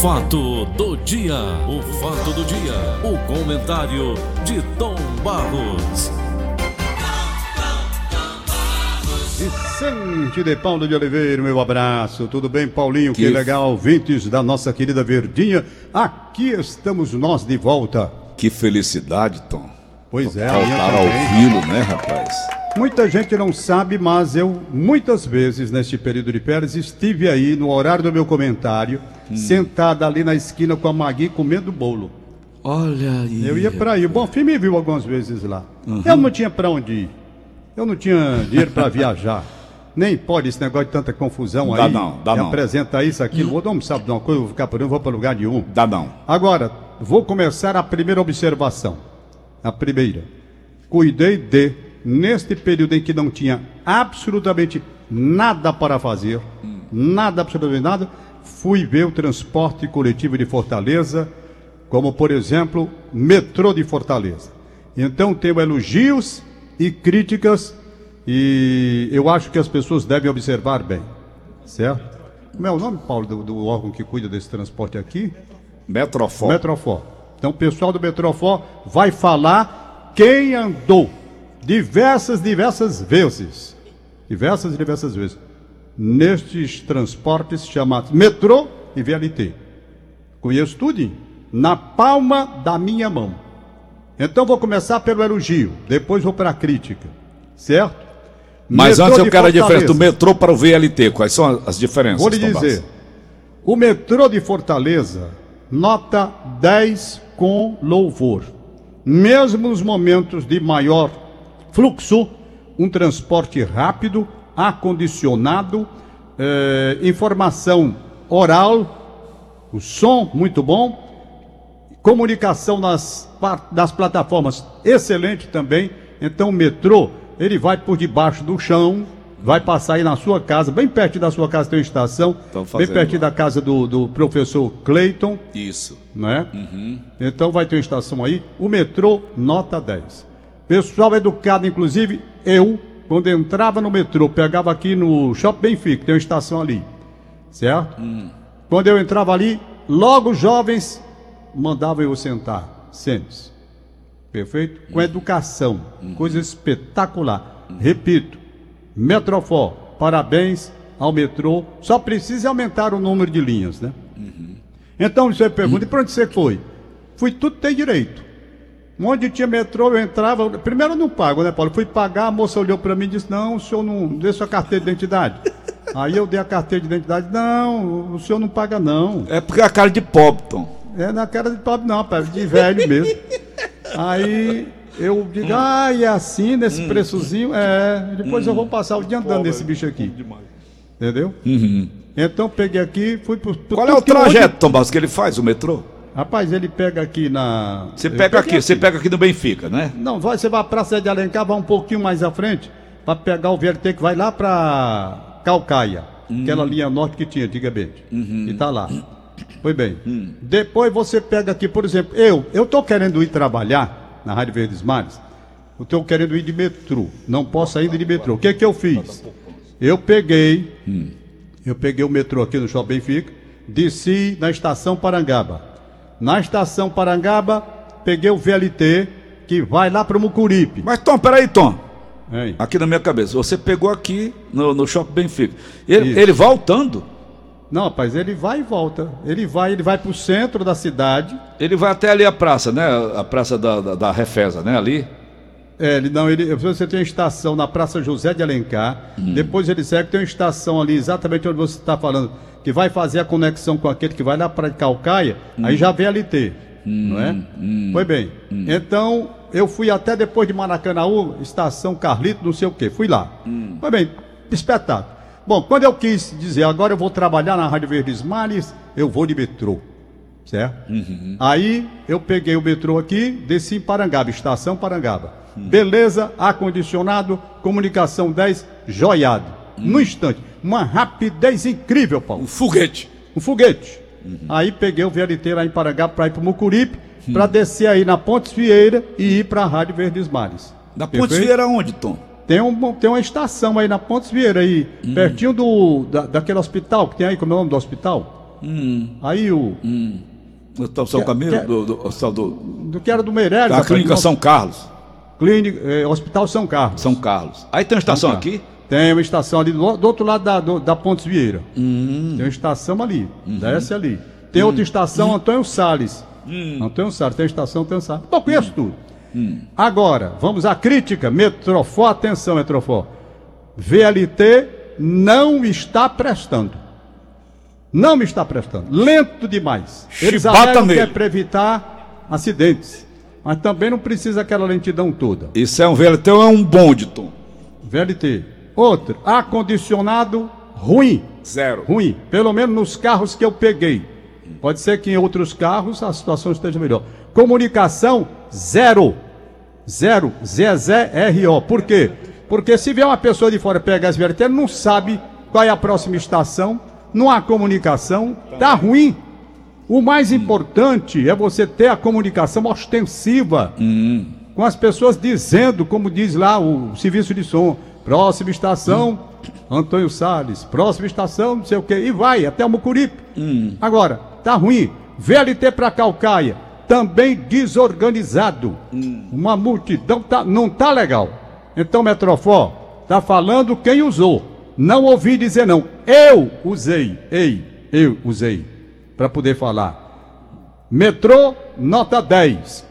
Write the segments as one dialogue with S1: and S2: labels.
S1: fato do dia, o fato do dia, o comentário de Tom Barros.
S2: Vicente de Paulo de Oliveira, meu abraço. Tudo bem, Paulinho? Que,
S3: Que-
S2: legal, ouvintes da nossa querida Verdinha. Aqui estamos nós de volta.
S3: Que felicidade, Tom.
S2: Pois é, amanhã
S3: Voltar a
S2: também.
S3: ouvi-lo, né, rapaz?
S2: Muita gente não sabe, mas eu muitas vezes neste período de férias estive aí no horário do meu comentário,
S3: Hum.
S2: sentado ali na esquina com a Magui comendo bolo.
S3: Olha aí.
S2: Eu ia pra aí. O Bonfim me viu algumas vezes lá.
S3: Uhum.
S2: Eu não tinha pra onde ir. Eu não tinha dinheiro pra viajar. Nem pode esse negócio de tanta confusão
S3: Dá
S2: aí.
S3: não, dá não.
S2: Apresenta isso, aquilo, outro. Não sabe de uma coisa, eu vou ficar por não vou pra lugar nenhum.
S3: Dá não.
S2: Agora, vou começar a primeira observação. A primeira. Cuidei de, neste período em que não tinha absolutamente nada para fazer, nada, absolutamente nada, fui ver o transporte coletivo de Fortaleza, como por exemplo, metrô de Fortaleza. Então tenho elogios e críticas e eu acho que as pessoas devem observar bem, certo? Como é o nome, Paulo, do, do órgão que cuida desse transporte aqui?
S3: Metrofó.
S2: Metrofor. Então o pessoal do Metrofor vai falar quem andou diversas, diversas vezes, diversas, diversas vezes, nestes transportes chamados metrô e VLT. Conheço tudo na palma da minha mão. Então vou começar pelo elogio, depois vou para a crítica, certo?
S3: Mas
S2: Metrô
S3: antes eu quero a diferença do metrô para o VLT. Quais são as diferenças?
S2: Vou lhe dizer. O metrô de Fortaleza, nota 10 com louvor. Mesmo nos momentos de maior fluxo, um transporte rápido, acondicionado, eh, informação oral, o som muito bom, comunicação nas, das plataformas excelente também. Então o metrô, ele vai por debaixo do chão, vai passar aí na sua casa, bem perto da sua casa tem uma estação, bem perto da casa do, do professor Clayton,
S3: Isso.
S2: né? Então vai ter uma estação aí, o metrô nota 10. Pessoal educado, inclusive eu, quando entrava no metrô, pegava aqui no Shopping Benfica, tem uma estação ali, certo? Quando eu entrava ali, logo os jovens mandavam eu sentar, sente Perfeito? Com educação, coisa espetacular. Repito, Metrofor, parabéns ao metrô. Só precisa aumentar o número de linhas, né? Então você pergunta, e para onde você foi? Fui tudo tem direito. Onde tinha metrô, eu entrava. Primeiro eu não pago, né, Paulo? Fui pagar, a moça olhou para mim e disse: Não, o senhor não dê sua carteira de identidade. Aí eu dei a carteira de identidade: Não, o senhor não paga, não.
S3: É porque é a cara de pobre, Tom.
S2: É na cara de pobre, não, rapaz, de velho mesmo. Aí eu digo: Ah, é assim, nesse preçozinho? É, depois eu vou passar o dia andando nesse bicho aqui. Entendeu? Então peguei aqui, fui pro. pro
S3: Qual é o
S2: onde-
S3: trajeto, Tom Barros, que ele faz, o metrô?
S2: Rapaz, ele pega aqui na.
S3: Você pega
S2: peguei
S3: aqui, você pega aqui no Benfica, né?
S2: Não, vai, você vai pra Praça de Alencar, vai um pouquinho mais à frente, para pegar o VLT que vai lá pra Calcaia, aquela linha norte que tinha antigamente. E tá lá. Foi bem. Depois você pega aqui, por exemplo, eu, eu tô querendo ir trabalhar na Rádio Verdes Mares. Eu tô querendo ir de metrô. Não posso ainda ir de metrô. O que que eu fiz? Eu peguei, eu peguei o metrô aqui no Shopping Benfica, desci na estação Parangaba. Na estação Parangaba, peguei o VLT que vai lá para o Mucuripe.
S3: Mas, Tom, peraí, Tom.
S2: Hein?
S3: Aqui na minha cabeça. Você pegou aqui no, no Shopping Benfica. Ele, ele voltando,
S2: Não, rapaz, ele vai e volta. Ele vai, ele vai para o centro da cidade.
S3: ele vai até ali a praça, né? A praça da, da, da Refesa, né? Ali.
S2: É, ele não, ele, você tem uma estação na Praça José de Alencar. Depois ele segue, tem uma estação ali, exatamente onde você está falando, que vai fazer a conexão com aquele que vai lá para Calcaia. Aí já vem LT, não é? Foi bem. Então, eu fui até depois de Maracanaú, estação Carlito, não sei o quê. Fui lá. Foi bem, espetáculo. Bom, quando eu quis dizer, agora eu vou trabalhar na Rádio Verdes Mares, eu vou de metrô. Certo? Aí eu peguei o metrô aqui, desci em Parangaba, estação Parangaba. Beleza, ar-condicionado, comunicação 10, joiado. No instante, uma rapidez incrível, Paulo.
S3: Um foguete.
S2: Um foguete. Aí peguei o VLT lá em Parangaba para ir para Mucuripe, para descer aí na Pontes Vieira e ir para a Rádio Verdes Mares.
S3: Da Ponte
S2: Perfeito?
S3: Vieira onde, Tom?
S2: Tem, um, tem uma estação aí na Pontes Vieira aí, pertinho do, da, daquele hospital que tem aí, como é o nome do hospital? Aí o.
S3: No São
S2: Quer-
S3: Camilo,
S2: quer-
S3: do, do, do-
S2: Do que era do Meireles.
S3: da Clínica São Carlos.
S2: Clínica, eh, Hospital São Carlos.
S3: São Carlos. Aí tem uma estação aqui?
S2: Tem uma estação ali do, do outro lado da, do- da Pontes Vieira. Tem uma estação ali. Desce ali. Tem outra estação, Antônio Salles. Antônio Salles. Tem estação, Antônio Salles. Eu conheço tudo. Agora, vamos à crítica. Metrofó, atenção, Metrofó. VLT não está prestando. Não me está prestando. Lento demais. Eles alegam que é para evitar acidentes. Mas também não precisa aquela lentidão toda.
S3: Isso é um VLT ou é um bonde, Tom?
S2: VLT. Outro, ar-condicionado ruim.
S3: Zero.
S2: Ruim. Pelo menos nos carros que eu peguei. Pode ser que em outros carros a situação esteja melhor. Comunicação, zero. Zero. ZZRO. Por quê? Porque se vier uma pessoa de fora pegar esse VLT, ele não sabe qual é a próxima estação, não há comunicação, tá ruim. O mais importante é você ter a comunicação ostensiva com as pessoas dizendo, como diz lá o serviço de som, próxima estação, Antônio Salles, próxima estação, não sei o quê, e vai até o Mucuripe. Agora, tá ruim. VLT para Calcaia, também desorganizado. Uma multidão, tá, não tá legal. Então, Metrofó, tá falando quem usou. Não ouvi dizer não. Eu usei, ei, eu usei, para poder falar. Metrô, nota 10.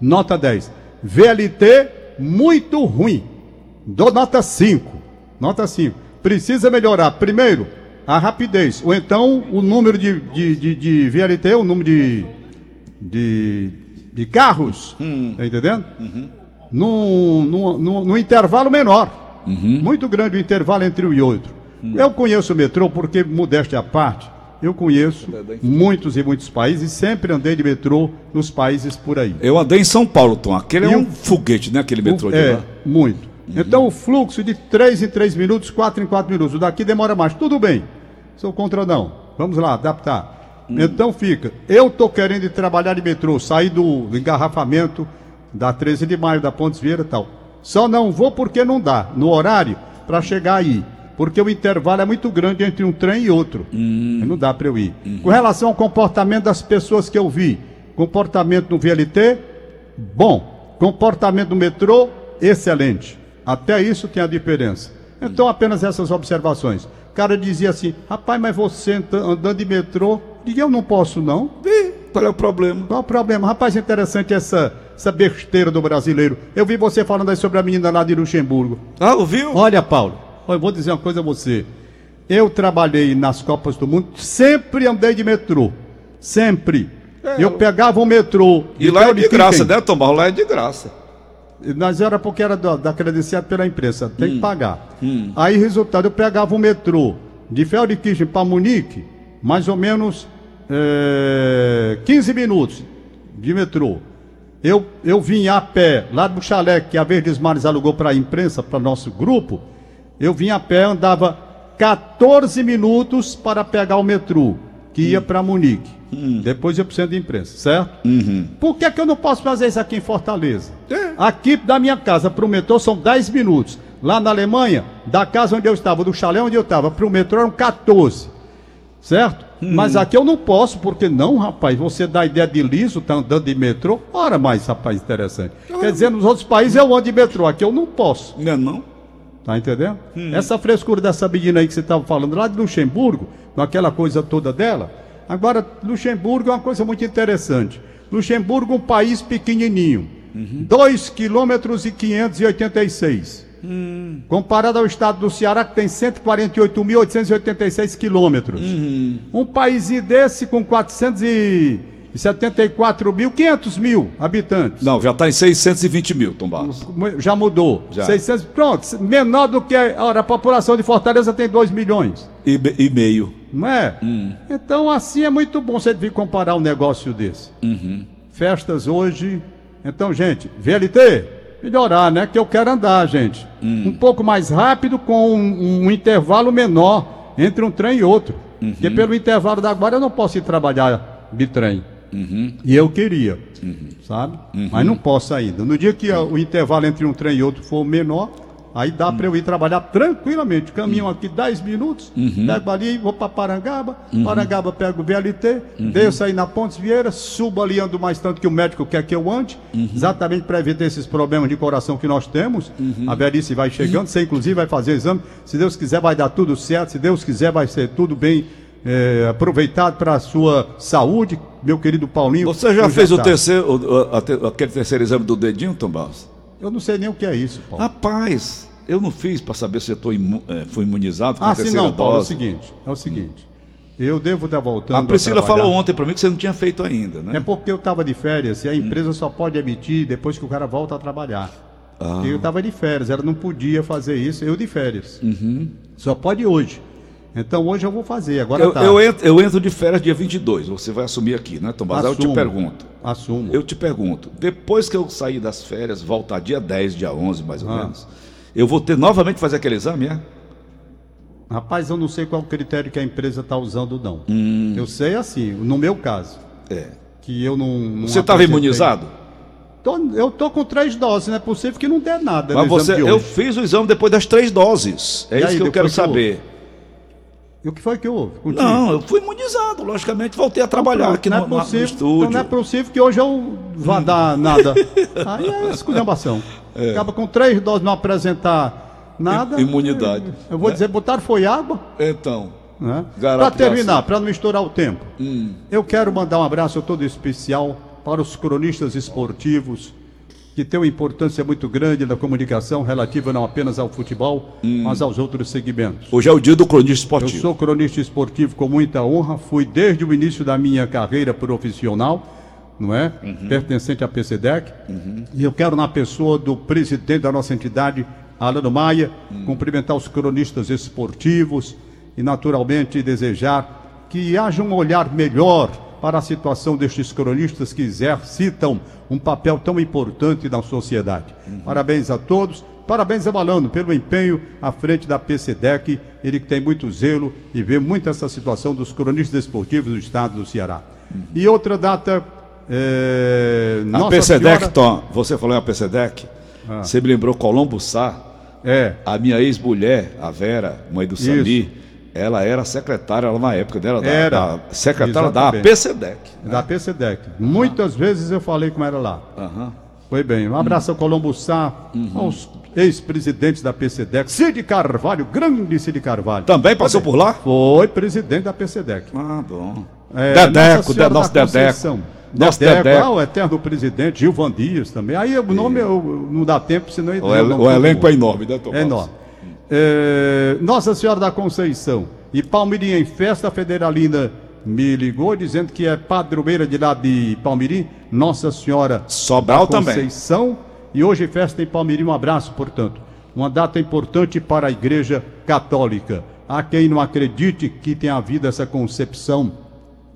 S2: Nota 10. VLT, muito ruim. Dou nota 5. Nota 5. Precisa melhorar, primeiro, a rapidez. Ou então, o número de, de, de, de VLT, o número de, de, de carros. Tá entendendo? Num, num, num, num intervalo menor. Muito grande o intervalo entre um e outro. Eu conheço o metrô porque, modéstia à parte, eu conheço muitos e muitos países, sempre andei de metrô nos países por aí.
S3: Eu andei em São Paulo, Tom. Aquele é
S2: E
S3: um
S2: o-
S3: foguete, né? Aquele metrô de
S2: é,
S3: lá.
S2: muito. Então o fluxo de 3 em 3 minutos, 4 em 4 minutos. O daqui demora mais. Tudo bem. Sou contra não. Vamos lá, adaptar. Então fica. Eu tô querendo ir trabalhar de metrô, sair do, engarrafamento da 13 de maio, da Pontes Vieira e tal. Só não vou porque não dá, no horário, para chegar aí. Porque o intervalo é muito grande entre um trem e outro. Aí Não dá para eu ir. Com relação ao comportamento das pessoas que eu vi, comportamento no VLT, bom. Comportamento no metrô, excelente. Até isso tem a diferença. Então, apenas essas observações. O cara dizia assim: rapaz, mas você anda- andando de metrô, diga eu não posso não.
S3: Ih, qual é o problema?
S2: Qual o problema? Rapaz, interessante essa, essa besteira do brasileiro. Eu vi você falando aí sobre a menina lá de Luxemburgo.
S3: Ah, ouviu?
S2: Olha, Paulo, eu vou dizer uma coisa a você. Eu trabalhei nas Copas do Mundo, sempre andei de metrô. Sempre. eu pegava o metrô.
S3: E lá é de graça, né, Tom? Mas lá é de graça.
S2: Mas era porque era da, da credenciado pela imprensa, tem que pagar. Aí, resultado, eu pegava o metrô de Feldkirchen para Munique, mais ou menos eh, 15 minutos de metrô. Eu, eu vinha a pé, lá do chalé que a Verdes Mares alugou para a imprensa, para nosso grupo, eu vinha a pé, andava 14 minutos para pegar o metrô, que ia para Munique. Depois ia para o centro de imprensa, certo? Por que, que eu não posso fazer isso aqui em Fortaleza? Aqui da minha casa para o metrô são 10 minutos. Lá na Alemanha, da casa onde eu estava, do chalé onde eu estava, para o metrô eram 14. Certo? Mas aqui eu não posso, porque não, rapaz, você dá a ideia de liso, tá andando de metrô. Ora mais, rapaz, interessante. Quer dizer, nos outros países eu ando de metrô, aqui eu não posso.
S3: Não é não?
S2: Tá entendendo? Essa frescura dessa menina aí que você estava falando lá de Luxemburgo, com aquela coisa toda dela. Agora, Luxemburgo é uma coisa muito interessante. Luxemburgo é um país pequenininho. 2 quilômetros e 586. Comparado ao estado do Ceará, que tem 148.886 quilômetros. Um país desse com 474 mil, 500 mil habitantes.
S3: Não, já está em 620 mil, Tom Barros.
S2: Já mudou.
S3: Já.
S2: 600, pronto, menor do que. Ora, a população de Fortaleza tem 2 milhões.
S3: E, e meio.
S2: Não é?
S3: Hum.
S2: Então, assim é muito bom você vir comparar um negócio desse.
S3: Uhum.
S2: Festas hoje. Então, gente, VLT, melhorar, né? Que eu quero andar, gente.
S3: Hum.
S2: Um pouco mais rápido, com um, um intervalo menor entre um trem e outro.
S3: Uhum.
S2: Porque pelo intervalo da guarda eu não posso ir trabalhar de trem.
S3: Uhum.
S2: E eu queria, sabe? Mas não posso ainda. No dia que o intervalo entre um trem e outro for menor, Aí dá para eu ir trabalhar tranquilamente. Caminho aqui 10 minutos, pego ali, vou para Parangaba. Parangaba pego o VLT, desço aí na Pontes Vieira, subo ali, ando mais tanto que o médico quer que eu ande, exatamente para evitar esses problemas de coração que nós temos. A velhice vai chegando, você inclusive vai fazer exame. Se Deus quiser, vai dar tudo certo. Se Deus quiser, vai ser tudo bem é, aproveitado para a sua saúde, meu querido Paulinho.
S3: Você já fez o terceiro, o- a aquele terceiro exame do dedinho, Tom Barros?
S2: Eu não sei nem o que é isso, Paulo.
S3: Rapaz, eu não fiz para saber se eu tô imu- eh, fui imunizado com
S2: Ah,
S3: a
S2: sim,
S3: terceira
S2: não, Paulo, é o
S3: dose.
S2: seguinte, é o seguinte. Eu devo estar voltando.
S3: a Priscila
S2: trabalhar.
S3: falou ontem para mim que você não tinha feito ainda, né?
S2: É porque eu estava de férias e a empresa só pode emitir depois que o cara volta a trabalhar.
S3: Ah.
S2: Eu estava de férias, ela não podia fazer isso, eu de férias.
S3: Uhum.
S2: Só pode hoje. Então hoje eu vou fazer, agora
S3: Eu,
S2: tá.
S3: eu entro, eu entro de férias dia 22, você vai assumir aqui, né, Tom Barros? Aí Eu te
S2: Assumo.
S3: pergunto.
S2: Assumo.
S3: Eu te pergunto, depois que eu sair das férias, voltar dia 10, dia 11, mais ou
S2: Ah.
S3: menos, eu vou ter novamente que fazer aquele exame, é?
S2: Rapaz, eu não sei qual o critério que a empresa está usando, não.
S3: Hum.
S2: Eu sei assim, no meu caso,
S3: É.
S2: que eu não. não
S3: Você estava imunizado?
S2: Tô- eu tô com três doses, não é possível que não dê nada.
S3: Mas
S2: no exame
S3: você, eu fiz o exame depois das três doses. É
S2: E
S3: isso
S2: aí,
S3: que eu quero
S2: que
S3: saber.
S2: E o que foi que houve? contigo?
S3: Não, eu fui imunizado, logicamente, voltei a trabalhar
S2: Pronto,
S3: aqui
S2: não
S3: no,
S2: é
S3: na- no
S2: possível,
S3: estúdio.
S2: Então não é possível que hoje eu vá dar nada. Aí é esculhambação. Acaba com três doses não apresentar nada.
S3: Imunidade.
S2: Eu vou dizer, botar foi água.
S3: Então,
S2: Né? Para terminar, para não misturar o tempo,
S3: Hum.
S2: eu quero mandar um abraço todo especial para os cronistas esportivos que têm uma importância muito grande na comunicação relativa não apenas ao futebol,
S3: Hum.
S2: mas aos outros segmentos.
S3: hoje é o dia do cronista
S2: Eu
S3: esportivo.
S2: sou cronista esportivo com muita honra, fui desde o início da minha carreira profissional, não é? Pertencente à PCDEC. E eu quero, na pessoa do presidente da nossa entidade, Alano Maia, cumprimentar os cronistas esportivos e, naturalmente, desejar que haja um olhar melhor para a situação destes cronistas que exercitam um papel tão importante na sociedade. Parabéns a todos. Parabéns a Balano pelo empenho à frente da PCDEC, ele que tem muito zelo e vê muito essa situação dos cronistas esportivos do estado do Ceará. E outra data, é,
S3: A
S2: Nossa
S3: PCDEC,
S2: Senhora-
S3: Tom, você falou em a PCDEC,
S2: Ah.
S3: você me lembrou Colombo Sá,
S2: É,
S3: a minha ex-mulher, a Vera, mãe do Sami, ela era secretária lá na época dela, da,
S2: Era.
S3: da- secretária da. PCDEC.
S2: da PCDEC. Muitas vezes eu falei com ela lá.
S3: Aham.
S2: Foi bem. Um abraço ao Colombo Sá, aos ex-presidentes da PCDEC. Cid Carvalho, grande Cid Carvalho.
S3: Também passou por lá?
S2: Foi presidente da PCDEC.
S3: Ah, bom.
S2: É,
S3: Dedeco, de- nosso Dedeco. Nosso
S2: Dedeco,
S3: Dedeco.
S2: ah, o eterno presidente, Gilvan Dias também. Aí o nome eu- não dá tempo, senão...
S3: O, el- o elenco é enorme, né, Tom?
S2: É enorme. É, Nossa Senhora da Conceição e Palmirim em festa federalina me ligou dizendo que é padroeira de lá de Palmirim, Nossa Senhora
S3: Sobral
S2: da
S3: também.
S2: Conceição e hoje festa em Palmirim. Um abraço, portanto. Uma data importante para a Igreja Católica. Há quem não acredite que tenha havido essa concepção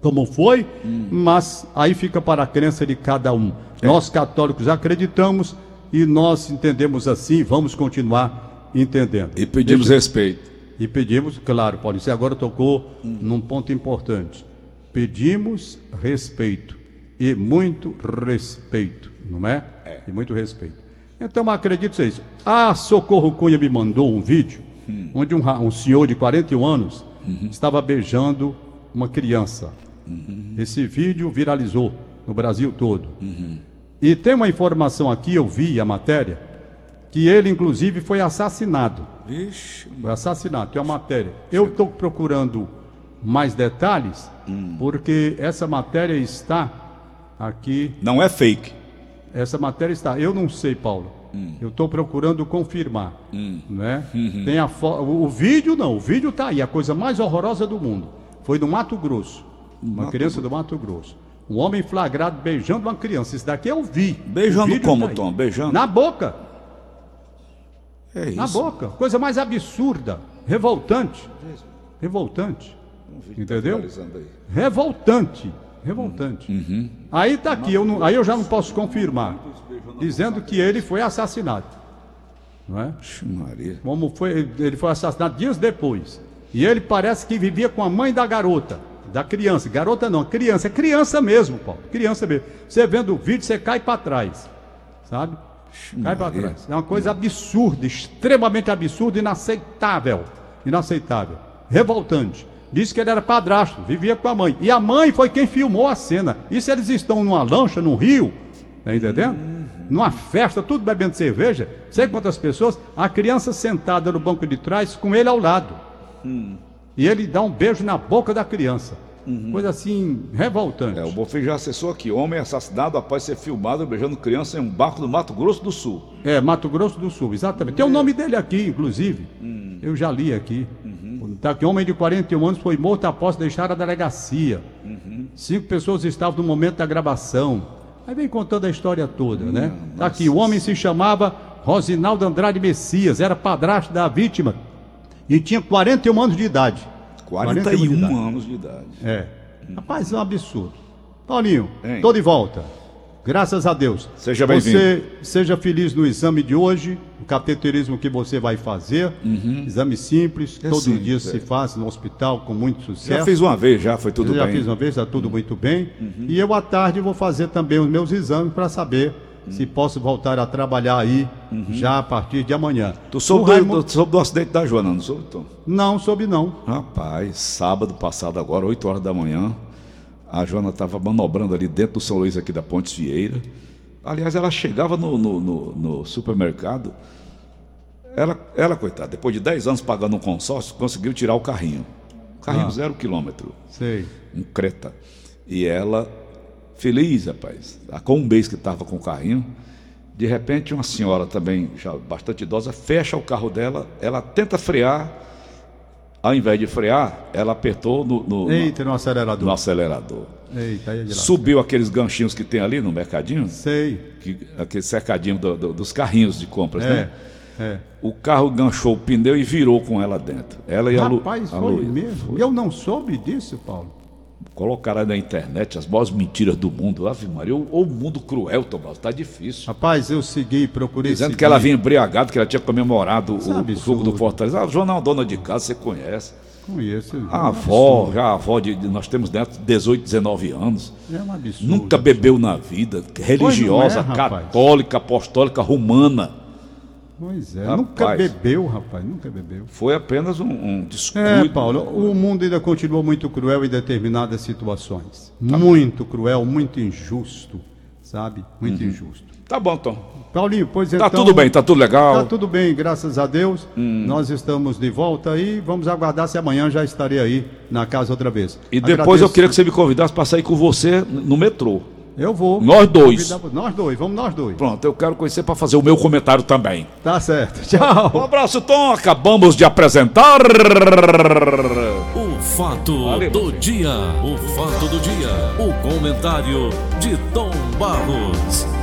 S2: como foi, mas aí fica para a crença de cada um.
S3: É.
S2: Nós católicos acreditamos e nós entendemos assim, vamos continuar entendendo.
S3: E pedimos respeito.
S2: E pedimos, claro, Paulo, você agora tocou num ponto importante. Pedimos respeito. E muito respeito, não é? E muito respeito. Então acredito isso. A Socorro Cunha me mandou um vídeo onde um, um senhor de 41 anos estava beijando uma criança. Esse vídeo viralizou no Brasil todo. E tem uma informação aqui, eu vi a matéria, que ele inclusive foi assassinado.
S3: Vixe.
S2: Foi assassinado, tem uma matéria. Eu estou procurando mais detalhes, porque essa matéria está aqui.
S3: Não é fake.
S2: Essa matéria está. Eu não sei, Paulo. Eu estou procurando confirmar. Né? Tem a fo... o, o vídeo não, o vídeo está aí, a coisa mais horrorosa do mundo. Foi no Mato Grosso. Uma criança do Mato Grosso. Um homem flagrado beijando uma criança. Isso daqui eu vi.
S3: Beijando como,
S2: tá.
S3: Tom? Beijando?
S2: Na boca.
S3: É isso.
S2: Na boca. Coisa mais absurda. Revoltante. Revoltante. Entendeu?
S3: Finalizando aí.
S2: Revoltante. Revoltante. Aí tá aqui, eu não- aí eu já não posso confirmar. Dizendo que ele foi assassinado. Não é?
S3: Maria.
S2: Como foi, ele foi assassinado dias depois. E ele parece que vivia com a mãe da garota, da criança. Garota não, criança, é criança mesmo, Paulo. Criança mesmo. Você vendo o vídeo, você cai para trás. Sabe? Cai para trás. É uma coisa absurda, extremamente absurda, inaceitável. Inaceitável. Revoltante. Disse que ele era padrasto, vivia com a mãe. E a mãe foi quem filmou a cena. E se eles estão numa lancha, no rio, tá entendendo? Numa festa, tudo bebendo cerveja, sei quantas pessoas, a criança sentada no banco de trás com ele ao lado. E ele dá um beijo na boca da criança. Coisa assim, revoltante.
S3: É, o Bonfim já acessou aqui. Homem assassinado após ser filmado beijando criança em um barco do Mato Grosso do Sul.
S2: É, Mato Grosso do Sul, exatamente. Tem o nome dele aqui, inclusive. Eu já li aqui. Tá aqui, homem de 41 anos foi morto após deixar a delegacia. Cinco pessoas estavam no momento da gravação. Aí vem contando a história toda, né? Tá aqui, o homem se chamava Rosinaldo Andrade Messias, era padrasto da vítima e tinha 41 anos de idade.
S3: 41
S2: de idade.
S3: anos de idade.
S2: É. Rapaz, é um absurdo. Paulinho,
S3: Hein?
S2: tô de volta. Graças a Deus.
S3: Seja bem-vindo.
S2: Você seja feliz no exame de hoje, o cateterismo que você vai fazer. Exame simples,
S3: É
S2: todo
S3: simples,
S2: dia
S3: é.
S2: se faz no hospital com muito sucesso.
S3: Já fiz uma vez, já foi tudo
S2: já
S3: bem. Uhum.
S2: fiz uma vez, está tudo muito bem. E eu à tarde vou fazer também os meus exames para saber
S3: Uhum.
S2: Se posso voltar a trabalhar aí já a partir de amanhã.
S3: Tu soube
S2: Raimundo-
S3: do- soube do acidente da Joana, não soube, Tom?
S2: Não, soube não.
S3: Rapaz, sábado passado agora, 8 horas da manhã, a Joana estava manobrando ali dentro do São Luís aqui da Pontes Vieira. Aliás, ela chegava no, no- no- no supermercado, ela, ela, coitada, depois de 10 anos pagando um consórcio, conseguiu tirar o carrinho. Carrinho zero quilômetro,
S2: Sei.
S3: um Creta. E ela, feliz, rapaz, há com um mês que estava com o carrinho, de repente uma senhora também, já bastante idosa, fecha o carro dela, ela tenta frear, ao invés de frear, ela apertou no, no-
S2: Eita, no acelerador.
S3: no acelerador.
S2: Eita, aí é.
S3: Subiu aqueles ganchinhos que tem ali no mercadinho,
S2: Sei.
S3: que, aquele cercadinho do- do- dos carrinhos de compras,
S2: É.
S3: né?
S2: É.
S3: O carro ganchou o pneu e virou com ela dentro. Ela e a Lu,
S2: Rapaz,
S3: a
S2: foi
S3: Luísa.
S2: mesmo. Eu não soube disso, Paulo.
S3: Colocaram aí na internet as maiores mentiras do mundo. Ave Maria, ou o mundo cruel, Tomás, tá difícil.
S2: Rapaz, eu segui, procurei
S3: Dizendo
S2: seguir.
S3: que ela vinha embriagada, que ela tinha comemorado
S2: é
S3: o, o
S2: absurdo.
S3: jogo do Fortaleza. A Joana é uma dona de casa, você conhece.
S2: Conheço.
S3: A avó, já a avó de, nós temos dentro 18, 19 anos.
S2: É um absurdo.
S3: Nunca bebeu na vida, religiosa,
S2: Pois não é,
S3: católica, apostólica, romana.
S2: Pois é,
S3: Rapaz.
S2: nunca bebeu, rapaz, nunca bebeu.
S3: Foi apenas um, um descuido.
S2: É, Paulo, o mundo ainda continua muito cruel em determinadas situações. Muito cruel, muito injusto, sabe? Muito injusto.
S3: Tá bom, Tom.
S2: Paulinho, pois
S3: Tá
S2: então...
S3: tudo bem, tá tudo legal.
S2: Tá tudo bem, graças a Deus. Nós estamos de volta e vamos aguardar se amanhã já estarei aí na casa outra vez.
S3: E depois
S2: Agradeço.
S3: eu queria que você me convidasse para sair com você no metrô.
S2: Eu vou.
S3: Nós dois.
S2: Nós dois, vamos nós dois.
S3: Pronto, eu quero conhecer para fazer o meu comentário também.
S2: Tá certo. Tchau.
S3: Um abraço, Tom. Acabamos de apresentar.
S1: O fato
S3: Valeu,
S1: do dia. O fato do dia. O comentário de Tom Barros.